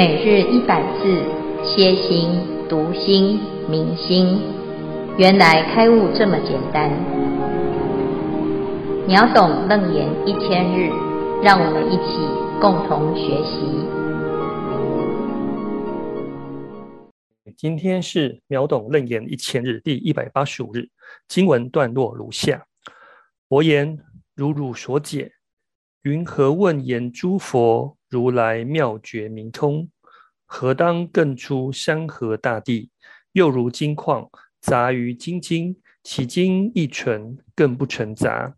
每日一百字，歇心、读心、明心，原来开悟这么简单。秒懂楞严一千日，让我们一起共同学习。今天是秒懂楞严一千日第一百八十五日，经文段落如下：佛言，如汝所解。云何问言诸佛如来妙觉明通？何当更出山河大地？又如金矿杂于精金，其精亦纯，更不成杂。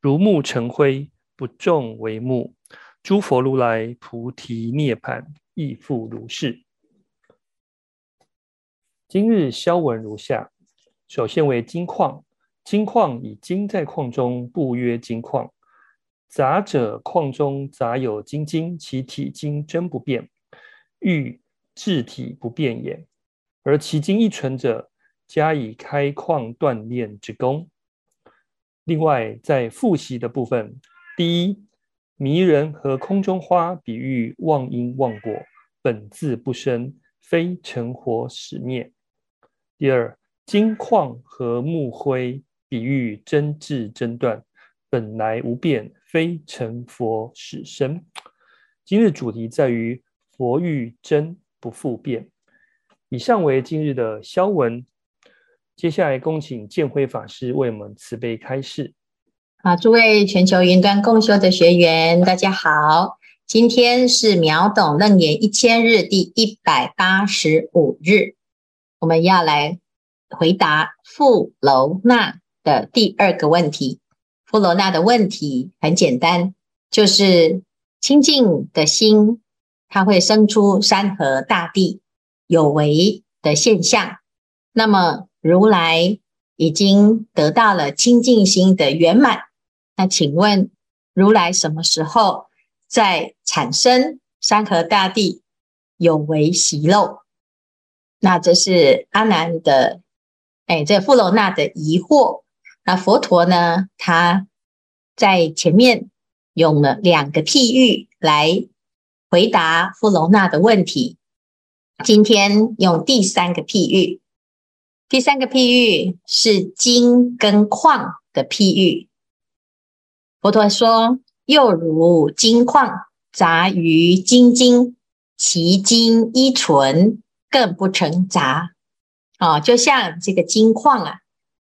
如木成灰，不种为木。诸佛如来菩提涅槃亦复如是。今日消文如下：首先为金矿，金矿以金在矿中，不曰金矿。杂者，矿中杂有精金，其体精真不变，欲质体不变也。而其精亦纯者，加以开矿锻炼之功。另外，在复习的部分，第一，迷人和空中花比喻妄因妄果，本自不生，非成活始灭。第二，金矿和木灰比喻真智真断，本来无变。非成佛始生。今日主题在于佛欲真不复变。以上为今日的消文。接下来恭请建辉法师为我们慈悲开示。好，诸位全球云端共修的学员，大家好。今天是秒懂楞严一千日第一百八十五日，我们要来回答富楼那的第二个问题。富罗那的问题很简单，就是清净的心，它会生出山河大地有为的现象。那么如来已经得到了清净心的圆满，那请问如来什么时候再产生山河大地有为习漏？那这是阿难的，哎，这富罗那的疑惑。那佛陀呢，他在前面用了两个譬喻来回答富罗那的问题。今天用第三个譬喻，第三个譬喻是金跟矿的譬喻。佛陀说：“又如金矿杂于金金，其精亦纯，更不成杂。”哦，就像这个金矿啊。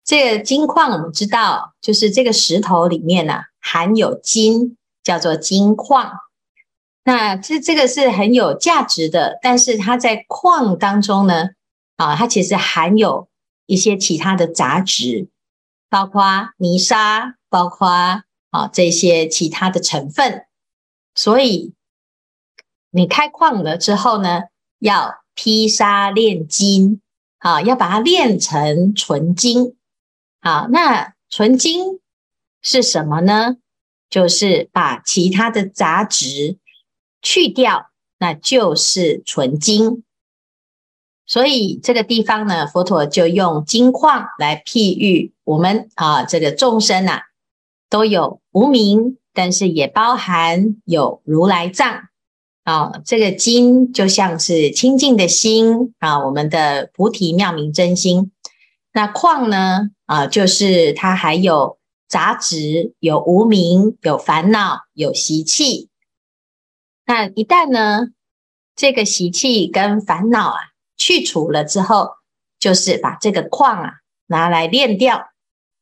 这个金矿，我们知道，就是这个石头里面呢、含有金，叫做金矿。那这这个是很有价值的，但是它在矿当中呢，啊，它其实含有一些其他的杂质，包括泥沙，包括啊这些其他的成分。所以你开矿了之后呢，要劈沙炼金，啊，要把它炼成纯金。好，那纯金是什么呢？就是把其他的杂质去掉，那就是纯金。所以这个地方呢，佛陀就用金矿来譬喻我们啊，这个众生啊，都有无明，但是也包含有如来藏啊。这个金就像是清净的心啊，我们的菩提妙明真心。那矿呢？啊，就是它还有杂质，有无明，有烦恼，有习气。那一旦呢，这个习气跟烦恼啊去除了之后，就是把这个矿啊拿来炼掉，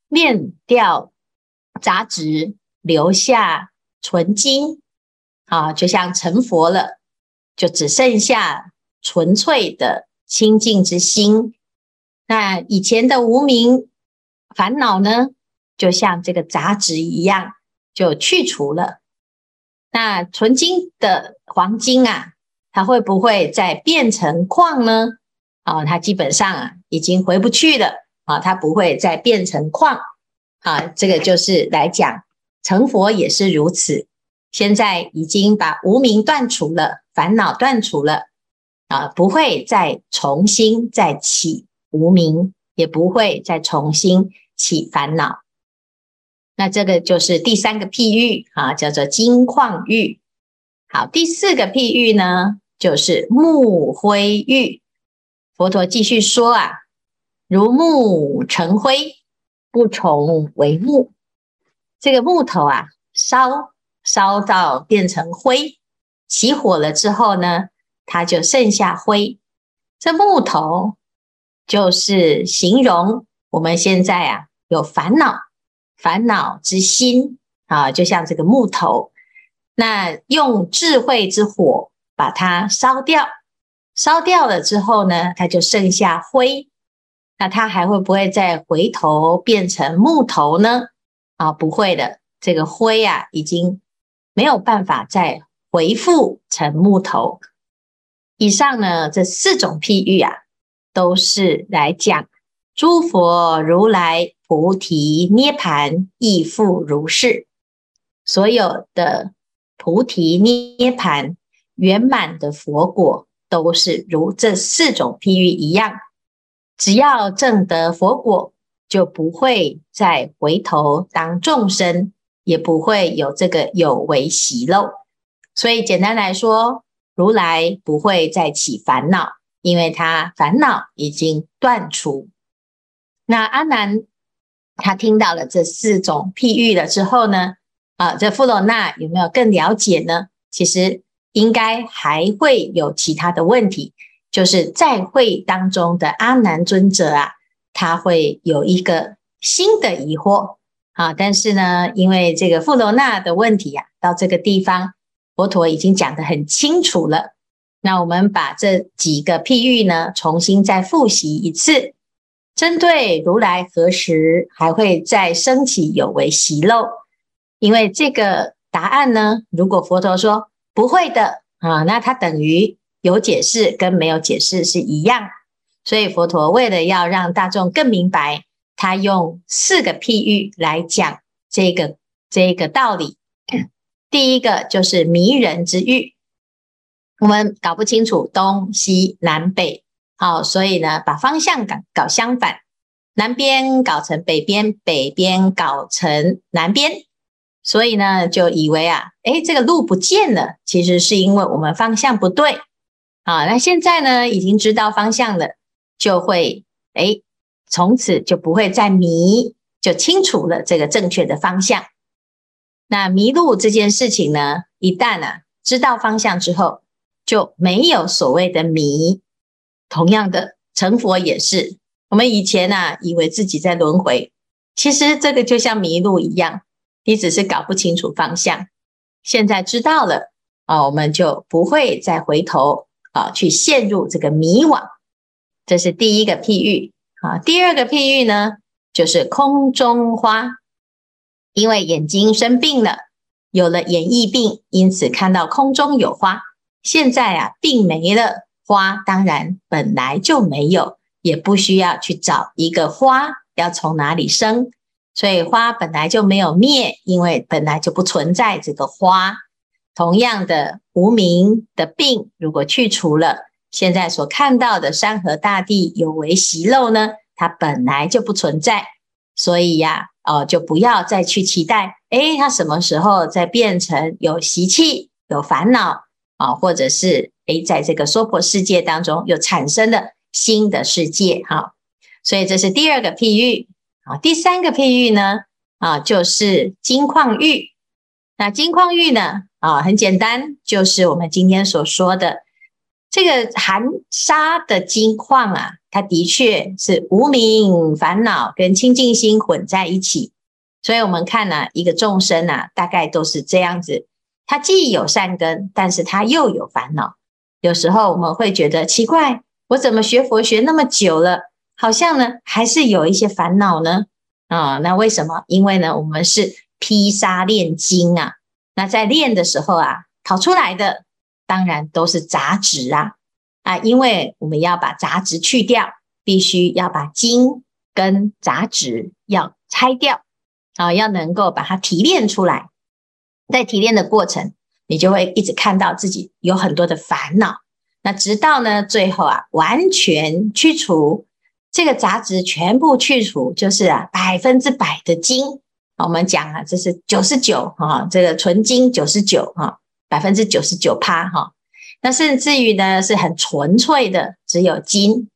炼掉杂质，留下纯金。啊，就像成佛了，就只剩下纯粹的清净之心。那以前的无名烦恼呢，就像这个杂质一样，就去除了。那纯金的黄金啊，它会不会再变成矿呢？啊，它基本上啊已经回不去了啊，它不会再变成矿啊。这个就是来讲成佛也是如此。现在已经把无名断除了，烦恼断除了啊，不会再重新再起。无名也不会再重新起烦恼，那这个就是第三个譬喻啊，叫做金矿玉。好，第四个譬喻呢，就是木灰玉。佛陀继续说啊，如木成灰，不重为木。这个木头啊，烧烧到变成灰，起火了之后呢，它就剩下灰。这木头就是形容我们现在啊有烦恼，烦恼之心啊，就像这个木头。那用智慧之火把它烧掉，烧掉了之后呢，它就剩下灰。那它还会不会再回头变成木头呢？啊，不会的，这个灰啊，已经没有办法再回复成木头。以上呢，这四种譬喻啊，都是来讲诸佛如来菩提涅槃亦复如是，所有的。菩提涅槃圆满的佛果，都是如这四种譬喻一样。只要证得佛果，就不会再回头当众生，也不会有这个有为习漏。所以简单来说，如来不会再起烦恼，因为他烦恼已经断除。那阿难他听到了这四种譬喻了之后呢？啊，这富罗那有没有更了解呢？其实应该还会有其他的问题，就是在会当中的阿难尊者啊，他会有一个新的疑惑啊。但是呢，因为这个富罗那的问题呀、啊，到这个地方佛陀已经讲得很清楚了。那我们把这几个譬喻呢，重新再复习一次，针对如来何时还会再生起有为习漏？因为这个答案呢，如果佛陀说不会的啊，那它等于有解释跟没有解释是一样。所以佛陀为了要让大众更明白，他用四个譬喻来讲这个这个道理。第一个就是迷人之喻，我们搞不清楚东西南北，好，所以呢，把方向搞搞相反，南边搞成北边，北边搞成南边。所以呢，就以为啊，诶，这个路不见了，其实是因为我们方向不对啊。那现在呢，已经知道方向了，就会诶，从此就不会再迷，就清楚了这个正确的方向。那迷路这件事情呢，一旦啊知道方向之后，就没有所谓的迷。同样的，成佛也是，我们以前啊以为自己在轮回，其实这个就像迷路一样。你只是搞不清楚方向，现在知道了啊，我们就不会再回头啊，去陷入这个迷惘。这是第一个譬喻啊。第二个譬喻呢，就是空中花，因为眼睛生病了，有了眼翳病，因此看到空中有花。现在啊，病没了，花当然本来就没有，也不需要去找一个花要从哪里生。所以花本来就没有灭，因为本来就不存在这个花。同样的无名的病，如果去除了，现在所看到的山河大地有为习漏呢，它本来就不存在。所以呀，哦，就不要再去期待，诶，它什么时候再变成有习气、有烦恼啊，或者是诶，在这个娑婆世界当中又产生了新的世界哈。所以这是第二个譬喻。啊，第三个譬喻呢，啊，就是金矿玉。那金矿玉呢，啊，很简单，就是我们今天所说的这个含沙的金矿啊，它的确是无明烦恼跟清净心混在一起。所以我们看呢、一个众生啊，大概都是这样子，他既有善根，但是他又有烦恼。有时候我们会觉得奇怪，我怎么学佛学那么久了？好像呢，还是有一些烦恼呢。啊、那为什么？因为呢，我们是披沙炼金啊。那在炼的时候啊，跑出来的当然都是杂质啊啊，因为我们要把杂质去掉，必须要把金跟杂质要拆掉啊，要能够把它提炼出来。在提炼的过程，你就会一直看到自己有很多的烦恼。那直到呢，最后啊，完全去除。这个杂质全部去除，就是啊百分之百的金。我们讲啊，这是九十九哈，这个纯金九十九哈，百分之九十九趴哈。那甚至于呢是很纯粹的，只有金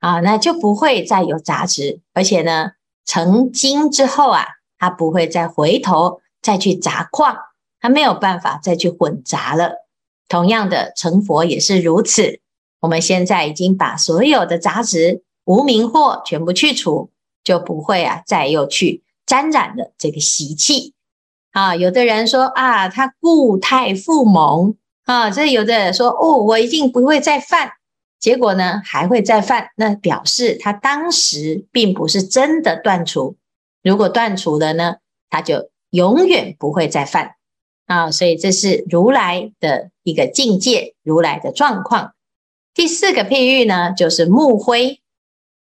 啊，那就不会再有杂质，而且呢成金之后啊，它不会再回头再去杂矿，它没有办法再去混杂了。同样的，成佛也是如此。我们现在已经把所有的杂质、无明惑全部去除，就不会啊再又去沾染了这个习气。啊，有的人说啊，他故态复萌啊，这有的人说哦，我一定不会再犯，结果呢还会再犯，那表示他当时并不是真的断除。如果断除了呢，他就永远不会再犯啊。所以这是如来的一个境界，如来的状况。第四个譬喻呢，就是木灰，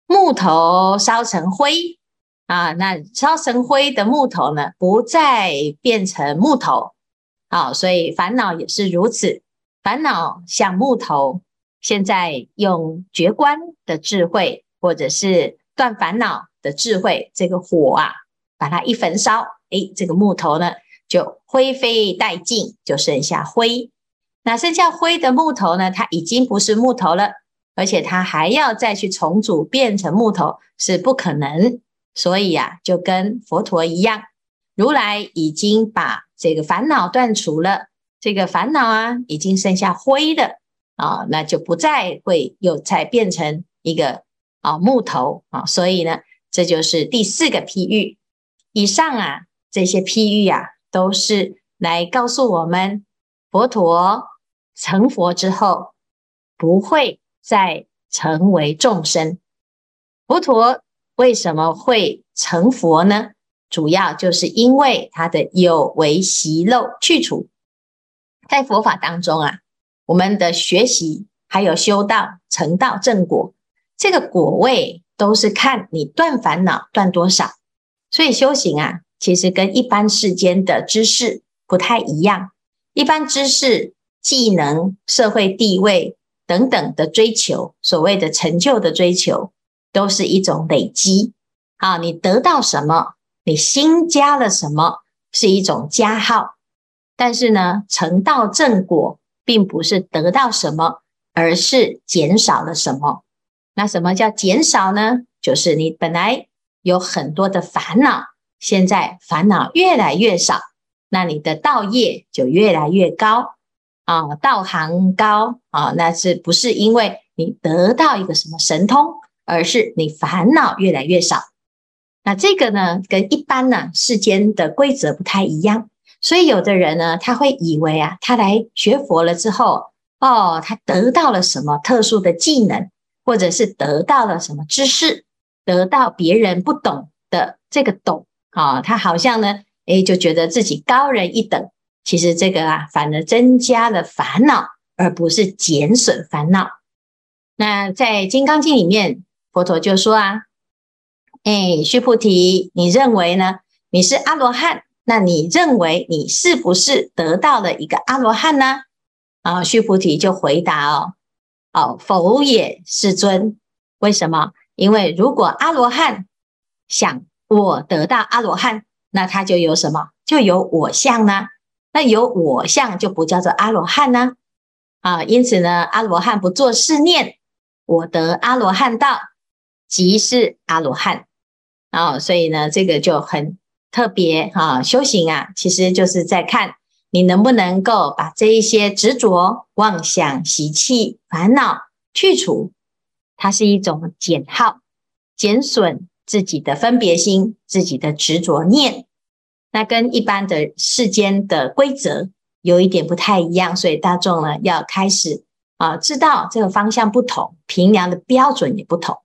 木头烧成灰。啊，那烧成灰的木头呢，不再变成木头，好，所以烦恼也是如此。烦恼像木头，现在用觉观的智慧，或者是断烦恼的智慧，这个火啊，把它一焚烧，诶，这个木头呢就灰飞殆尽，就剩下灰。那剩下灰的木头呢，它已经不是木头了，而且它还要再去重组变成木头，是不可能。所以啊，就跟佛陀一样，如来已经把这个烦恼断除了，这个烦恼啊，已经剩下灰的啊，那就不再会又再变成一个啊木头啊。所以呢，这就是第四个譬喻。以上啊，这些譬喻啊，都是来告诉我们，佛陀成佛之后，不会再成为众生。佛陀。为什么会成佛呢？主要就是因为他的有为习漏去除。在佛法当中啊，我们的学习还有修道、成道、正果，这个果位都是看你断烦恼断多少。所以修行啊，其实跟一般世间的知识不太一样。一般知识、技能、社会地位等等的追求，所谓的成就的追求。都是一种累积啊！你得到什么，你新加了什么，是一种加号。但是呢，成道正果，并不是得到什么，而是减少了什么。那什么叫减少呢？就是你本来有很多的烦恼，现在烦恼越来越少，那你的道业就越来越高啊，道行高啊，那是不是因为你得到一个什么神通？而是你烦恼越来越少，那这个呢，跟一般呢世间的规则不太一样，所以有的人呢，他会以为啊，他来学佛了之后，哦，他得到了什么特殊的技能，或者是得到了什么知识，得到别人不懂的这个懂啊，哦，他好像呢，诶，就觉得自己高人一等。其实这个啊，反而增加了烦恼，而不是减损烦恼。那在《金刚经》里面。佛陀就说啊，哎，须菩提，你认为呢？你是阿罗汉，那你认为你是不是得到了一个阿罗汉呢？啊，须菩提就回答哦，哦，否也，世尊。为什么？因为如果阿罗汉想我得到阿罗汉，那他就有什么？就有我相呢？那有我相就不叫做阿罗汉呢？啊，因此呢，阿罗汉不做是念，我得阿罗汉道。即是阿罗汉啊，所以呢，这个就很特别哈。修行啊，其实就是在看你能不能够把这一些执着、妄想、习气、烦恼去除。它是一种减耗、减损自己的分别心、自己的执着念。那跟一般的世间的规则有一点不太一样，所以大众呢要开始啊，知道这个方向不同，评量的标准也不同。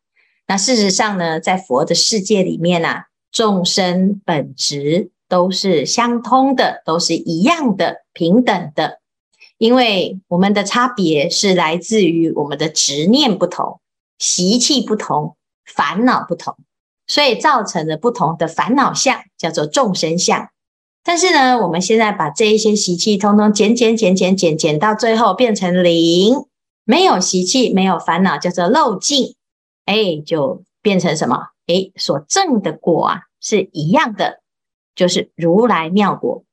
那事实上呢，在佛的世界里面啊，众生本质都是相通的，都是一样的、平等的。因为我们的差别是来自于我们的执念不同、习气不同、烦恼不同，所以造成了不同的烦恼相，叫做众生相。但是呢，我们现在把这一些习气通通减减减减减减到最后变成零，没有习气，没有烦恼，叫做漏尽。哎，就变成什么？哎，所证的果啊，是一样的，就是如来妙果。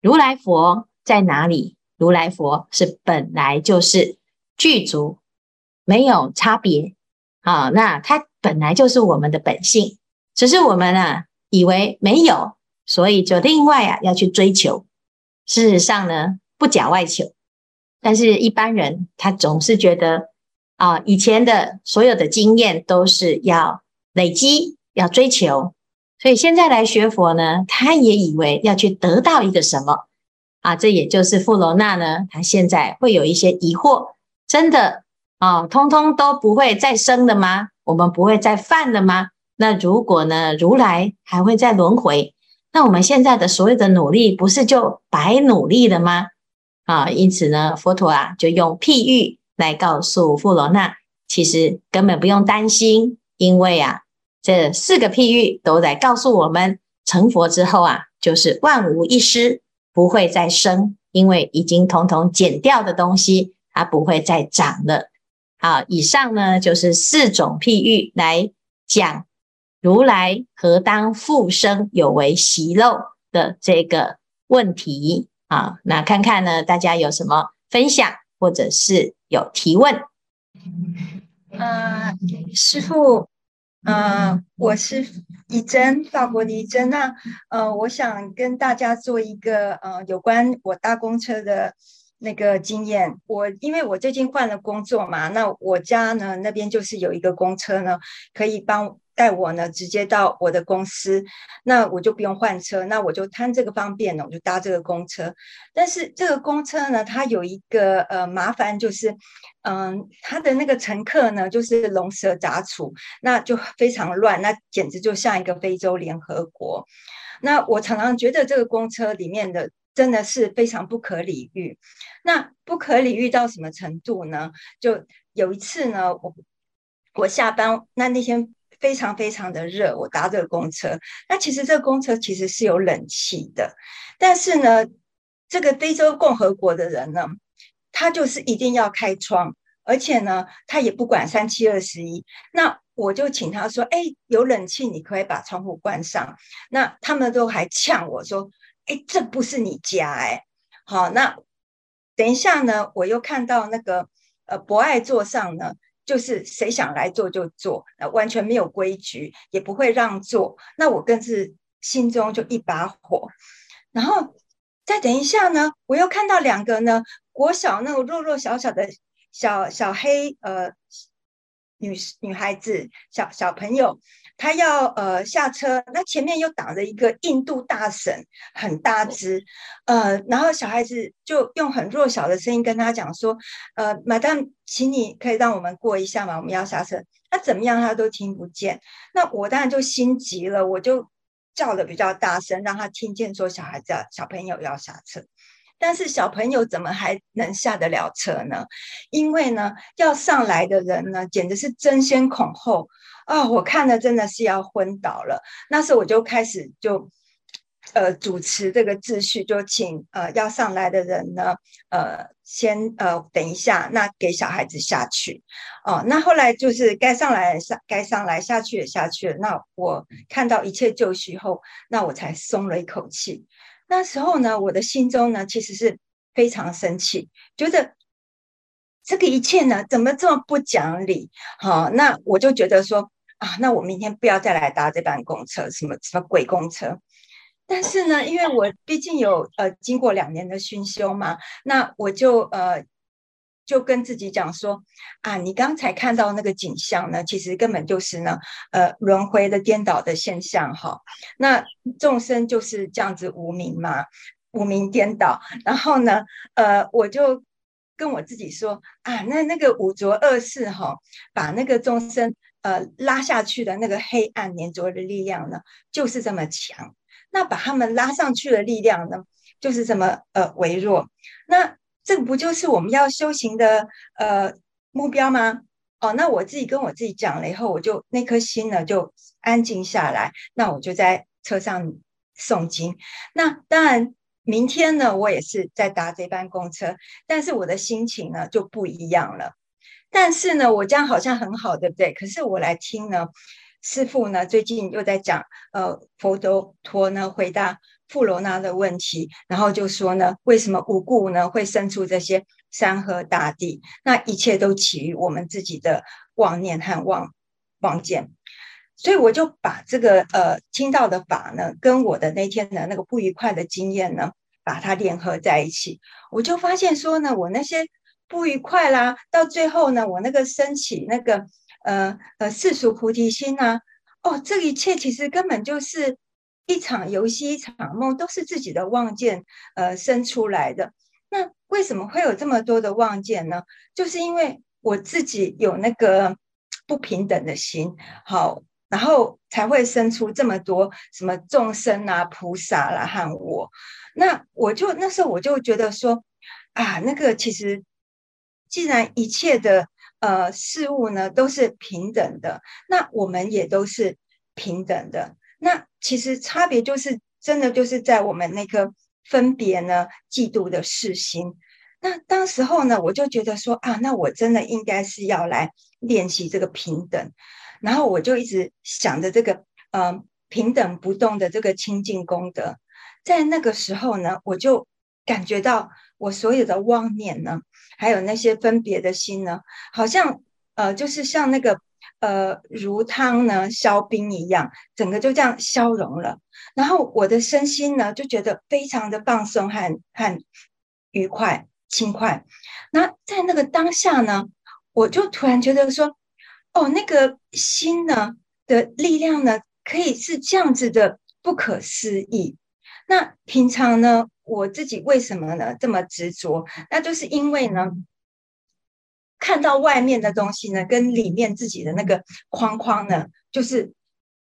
如来佛在哪里？如来佛是本来就是具足，没有差别啊。那它本来就是我们的本性，只是我们啊以为没有，所以就另外啊要去追求。事实上呢，不假外求。但是一般人他总是觉得啊，以前的所有的经验都是要累积、要追求，所以现在来学佛呢，他也以为要去得到一个什么啊？这也就是富罗那呢，他现在会有一些疑惑：真的啊，通通都不会再生的吗？我们不会再犯了吗？那如果呢，如来还会再轮回，那我们现在的所有的努力，不是就白努力了吗？啊，因此呢，佛陀啊就用譬喻来告诉富罗那，其实根本不用担心，因为啊，这四个譬喻都在告诉我们，成佛之后啊，就是万无一失，不会再生，因为已经统统减掉的东西，它不会再长了。好，以上呢就是四种譬喻来讲如来何当复生有为习漏的这个问题。好，那看看呢，大家有什么分享，或者是有提问？呃，师父，呃，我是怡珍，法国的怡珍。那呃，我想跟大家做一个呃有关我搭公车的那个经验。我因为我最近换了工作嘛，那我家呢那边就是有一个公车呢，可以帮。带我呢，直接到我的公司，那我就不用换车，那我就贪这个方便呢，我就搭这个公车。但是这个公车呢，它有一个呃麻烦，就是嗯，它的那个乘客呢，就是龙蛇杂处，那就非常乱，那简直就像一个非洲联合国。那我常常觉得这个公车里面的真的是非常不可理喻。那不可理喻到什么程度呢？就有一次呢，我我下班那那天。非常非常的热，我搭这个公车。那其实这个公车其实是有冷气的，但是呢，这个非洲共和国的人呢，他就是一定要开窗，而且呢，他也不管三七二十一。那我就请他说：“哎，有冷气，你可以把窗户关上。”那他们都还呛我说：“哎，这不是你家哎。”好，那等一下呢，我又看到那个呃博爱座上呢。就是谁想来坐就坐，完全没有规矩，也不会让座。那我更是心中就一把火。然后再等一下呢，我又看到两个呢，国小那种弱弱小小的小小黑呃女女孩子小小朋友。她要呃下车，那前面又挡着一个印度大婶，很大只，呃，然后小孩子就用很弱小的声音跟他讲说，呃，Madam，请你可以让我们过一下吗？我们要下车。那怎么样他都听不见，那我当然就心急了，我就叫的比较大声，让他听见说小孩子小朋友要下车。但是小朋友怎么还能下得了车呢？因为呢，要上来的人呢，简直是争先恐后啊、哦！我看了真的是要昏倒了。那时候我就开始就呃主持这个秩序，就请呃要上来的人呢，呃先呃等一下，那给小孩子下去哦。那后来就是该上来上该上来下去也下去了。那我看到一切就绪后，那我才松了一口气。那时候呢，我的心中呢，其实是非常生气，觉得这个一切呢，怎么这么不讲理？好，那我就觉得说啊，那我明天不要再来搭这班公车，什么什么鬼公车。但是呢，因为我毕竟有呃经过两年的熏修嘛，那我就呃。就跟自己讲说啊，你刚才看到那个景象呢，其实根本就是呢，呃，轮回的颠倒的现象哈。那众生就是这样子无明嘛，无明颠倒。然后呢，呃，我就跟我自己说啊，那那个五浊恶世哈，把那个众生呃拉下去的那个黑暗黏着的力量呢，就是这么强。那把他们拉上去的力量呢，就是这么呃微弱。那这不就是我们要修行的呃目标吗？哦，那我自己跟我自己讲了以后，我就那颗心呢就安静下来。那我就在车上诵经。那当然，明天呢我也是在搭这班公车，但是我的心情呢就不一样了。但是呢，我这样好像很好，对不对？可是我来听呢，师父呢最近又在讲，呃，佛陀陀呢回答富罗那的问题，然后就说呢，为什么无故呢会生出这些山河大地？那一切都起于我们自己的妄念和妄妄见。所以我就把这个呃听到的法呢，跟我的那天的那个不愉快的经验呢，把它联合在一起，我就发现说呢，我那些不愉快啦，到最后呢，我那个升起那个呃呃世俗菩提心呐、哦，这一切其实根本就是。一场游戏，一场梦，都是自己的妄见，呃，生出来的。那为什么会有这么多的妄见呢？就是因为我自己有那个不平等的心，好，然后才会生出这么多什么众生啊、菩萨啦、啊、和我。那我就那时候我就觉得说，啊，那个其实既然一切的呃事物呢都是平等的，那我们也都是平等的。那其实差别就是，真的就是在我们那个分别呢、嫉妒的事心。那当时候呢，我就觉得说啊，那我真的应该是要来练习这个平等。然后我就一直想着这个，呃，平等不动的这个清净功德。在那个时候呢，我就感觉到我所有的妄念呢，还有那些分别的心呢，好像呃，就是像那个。呃，如汤呢消冰一样，整个就这样消融了。然后我的身心呢，就觉得非常的放松和和愉快、轻快。那在那个当下呢，我就突然觉得说，哦，那个心呢的力量呢，可以是这样子的不可思议。那平常呢，我自己为什么呢这么执着？那就是因为呢。看到外面的东西呢，跟里面自己的那个框框呢，就是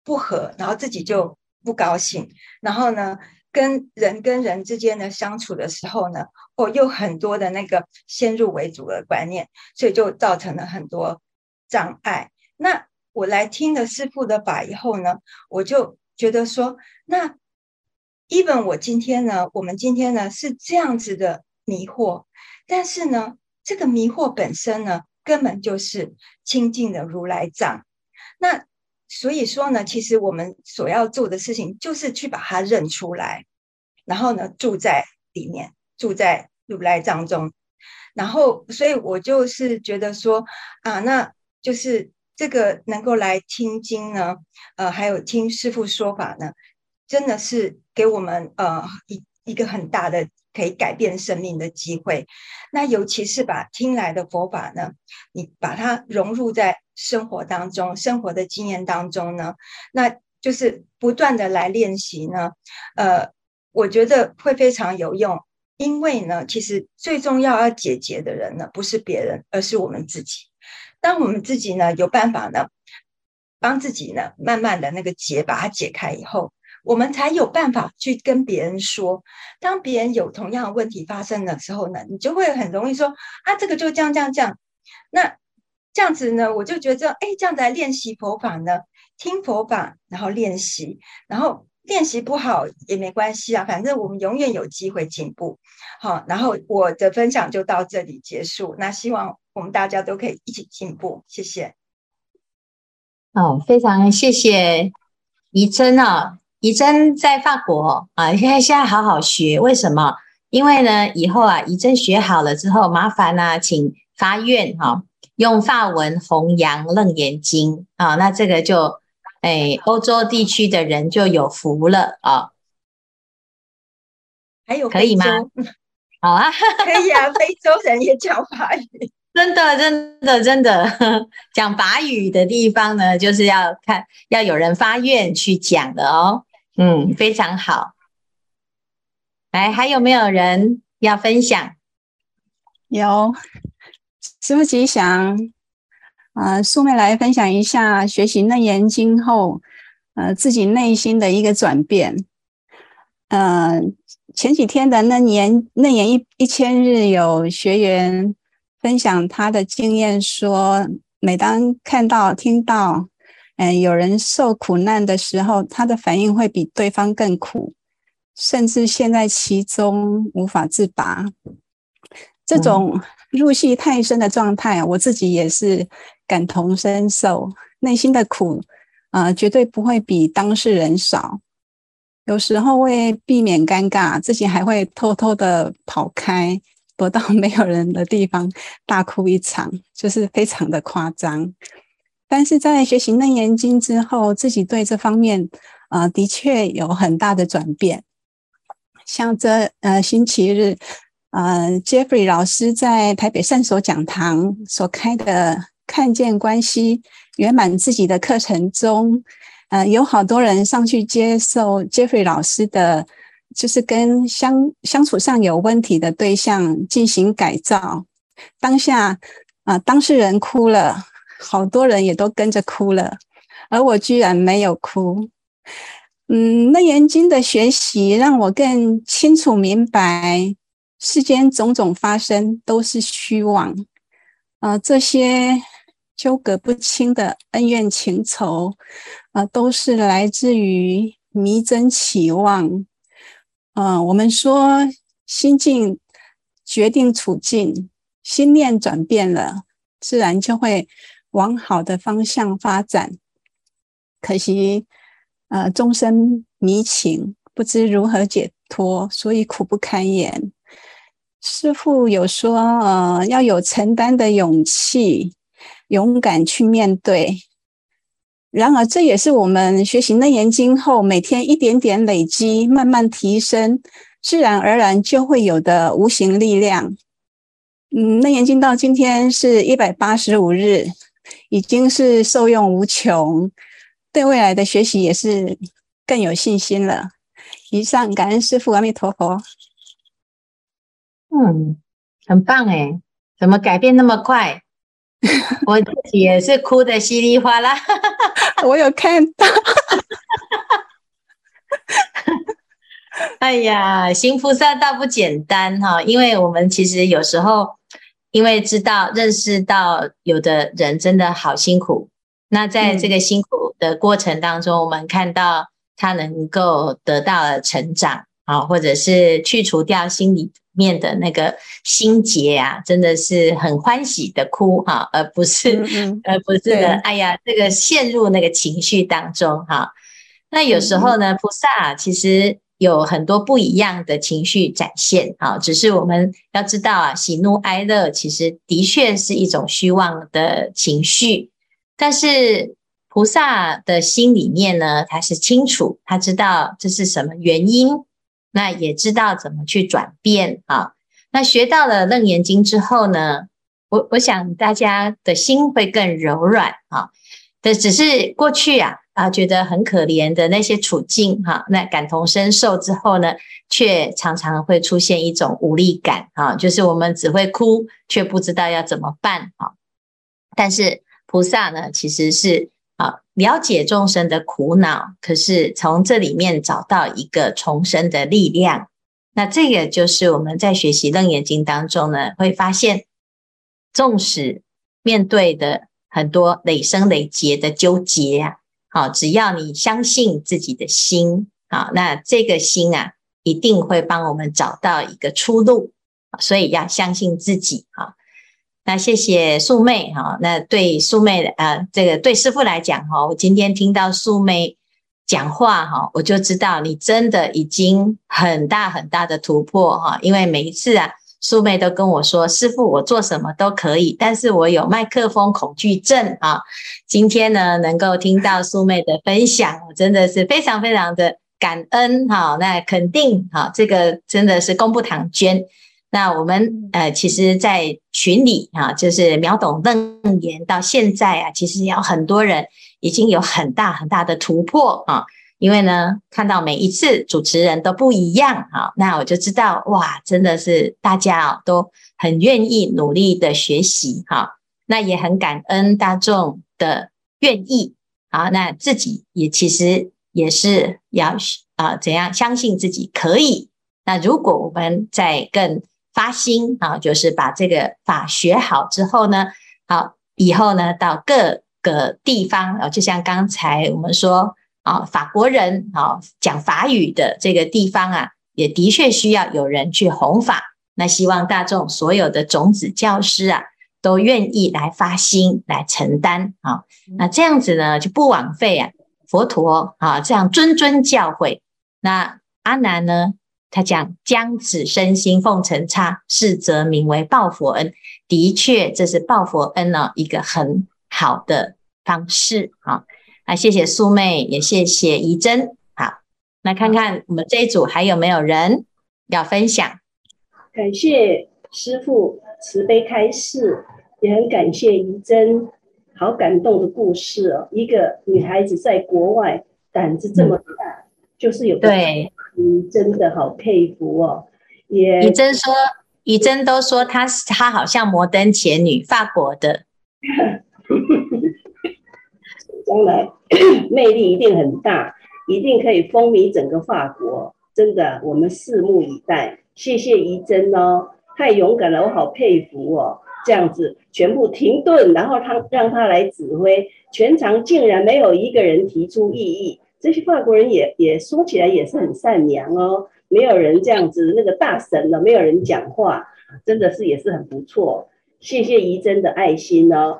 不合，然后自己就不高兴。然后呢，跟人跟人之间的相处的时候呢，哦，又很多的那个先入为主的观念，所以就造成了很多障碍。那我来听了师傅的法以后呢，我就觉得说，那 even 我今天呢，我们今天呢是这样子的迷惑，但是呢。这个迷惑本身呢，根本就是清净的如来藏。那所以说呢，其实我们所要做的事情，就是去把它认出来，然后呢，住在里面，住在如来藏中。然后，所以我就是觉得说啊，那就是这个能够来听经呢，呃，还有听师父说法呢，真的是给我们呃一一个很大的。可以改变生命的机会，那尤其是把听来的佛法呢，你把它融入在生活当中，生活的经验当中呢，那就是不断的来练习呢，呃，我觉得会非常有用。因为呢，其实最重要要解决的人呢，不是别人，而是我们自己。当我们自己呢有办法呢，帮自己呢慢慢的那个结把它解开以后。我们才有办法去跟别人说，当别人有同样的问题发生的时候呢，你就会很容易说啊，这个就这样这样这样。那这样子呢，我就觉得，哎，这样子来练习佛法呢，听佛法，然后练习，然后练习不好也没关系啊，反正我们永远有机会进步。好，然后我的分享就到这里结束。那希望我们大家都可以一起进步，谢谢。哦，非常谢谢怡珍啊。怡珍在法国啊，现在现在好好学，为什么？因为呢，以后啊，怡珍学好了之后，麻烦呢、啊，请发愿哈、啊，用法文弘扬楞严经啊，那这个就哎，欧洲地区的人就有福了啊。还有可以吗？好啊，可以啊，非洲人也讲法语。真的，真的，真的，讲法语的地方呢，就是要看要有人发愿去讲的哦。嗯，非常好。来，还有没有人要分享？有，师父吉祥。啊、呃，素妹来分享一下学习楞严经后，呃，自己内心的一个转变。呃，前几天的楞严楞严一一千日，有学员。分享他的经验说，每当看到、听到，嗯，有人受苦难的时候，他的反应会比对方更苦，甚至陷在其中无法自拔。这种入戏太深的状态，我自己也是感同身受，内心的苦，啊、呃，绝对不会比当事人少。有时候为避免尴尬，自己还会偷偷的跑开，躲到 没有人的地方大哭一场，就是非常的夸张。但是在学习《楞严经》之后，自己对这方面啊、呃，的确有很大的转变。像这呃星期日，呃，Jeffrey 老师在台北善所讲堂所开的“看见关系圆满自己的”课程中，呃，有好多人上去接受 Jeffrey 老师的，就是跟相相处上有问题的对象进行改造。当下啊、呃，当事人哭了，好多人也都跟着哭了，而我居然没有哭。嗯，《楞严经》的学习让我更清楚明白，世间种种发生都是虚妄。啊、呃，这些纠葛不清的恩怨情仇，啊、都是来自于迷真起妄。啊、我们说心境决定处境，心念转变了，自然就会往好的方向发展。可惜。呃，终身迷情，不知如何解脱，所以苦不堪言。师父有说，呃，要有承担的勇气，勇敢去面对。然而，这也是我们学习《楞严经》后，每天一点点累积，慢慢提升，自然而然就会有的无形力量。嗯，《楞严经》到今天是一百八十五日，已经是受用无穷。对未来的学习也是更有信心了。以上，感恩师父，阿弥陀佛。嗯，很棒诶，怎么改变那么快？我自己也是哭的稀里哗啦。我有看到。哎呀，行菩萨倒不简单哈，因为我们其实有时候因为知道认识到有的人真的好辛苦，那在这个辛苦。的过程当中，我们看到他能够得到了成长啊，或者是去除掉心里面的那个心结啊，真的是很欢喜的哭哈，而不是而不是的，哎呀，这个陷入那个情绪当中哈。那有时候呢，菩萨其实有很多不一样的情绪展现啊，只是我们要知道啊，喜怒哀乐其实的确是一种虚妄的情绪，但是。菩萨的心里面呢，他是清楚，他知道这是什么原因，那也知道怎么去转变啊。那学到了《楞严经》之后呢，我我想大家的心会更柔软啊。但只是过去啊啊觉得很可怜的那些处境哈，那感同身受之后呢，却常常会出现一种无力感啊，就是我们只会哭，却不知道要怎么办啊。但是菩萨呢，其实是。啊，了解众生的苦恼，可是从这里面找到一个重生的力量。那这个就是我们在学习《楞严经》当中呢，会发现，纵使面对的很多累生累劫的纠结啊，好，只要你相信自己的心，好，那这个心啊，一定会帮我们找到一个出路。所以要相信自己，哈。那谢谢素昧哈，那对素昧的呃，这个对师傅来讲哈，我今天听到素昧讲话哈，我就知道你真的已经很大很大的突破哈，因为每一次啊，素妹都跟我说，师傅我做什么都可以，但是我有麦克风恐惧症啊。今天呢，能够听到素妹的分享，我真的是非常非常的感恩哈，那肯定哈，这个真的是功不唐捐。那我们呃，其实，在群里啊，就是秒懂楞严到现在啊，其实有很多人已经有很大很大的突破啊。因为呢，看到每一次主持人都不一样啊，那我就知道哇，真的是大家哦都很愿意努力的学习哈。那也很感恩大众的愿意啊，那自己也其实也是要啊怎样相信自己可以。那如果我们再更发心啊，就是把这个法学好之后呢，好以后呢，到各个地方啊，就像刚才我们说啊，法国人啊讲法语的这个地方啊，也的确需要有人去弘法。那希望大众所有的种子教师啊，都愿意来发心来承担啊，那这样子呢，就不枉费啊佛陀啊这样谆谆教诲。那阿难呢？他讲将此身心奉承刹，是则名为报佛恩。的确，这是报佛恩呢一个很好的方式啊。那谢谢素妹，也谢谢怡珍。好，那看看我们这一组还有没有人要分享？感谢师父慈悲开示，也很感谢怡珍，好感动的故事哦。一个女孩子在国外，胆子这么大，嗯、就是有对。嗯，真的好佩服哦！也，怡珍说，怡珍都说她她好像摩登前女，法国的，将来 魅力一定很大，一定可以风靡整个法国。真的，我们拭目以待。谢谢怡珍哦，太勇敢了，我好佩服哦！这样子全部停顿，然后他让他来指挥，全场竟然没有一个人提出异议。这些法国人也也说起来也是很善良哦，没有人这样子那个大神了，没有人讲话，真的是也是很不错。谢谢怡珍的爱心哦，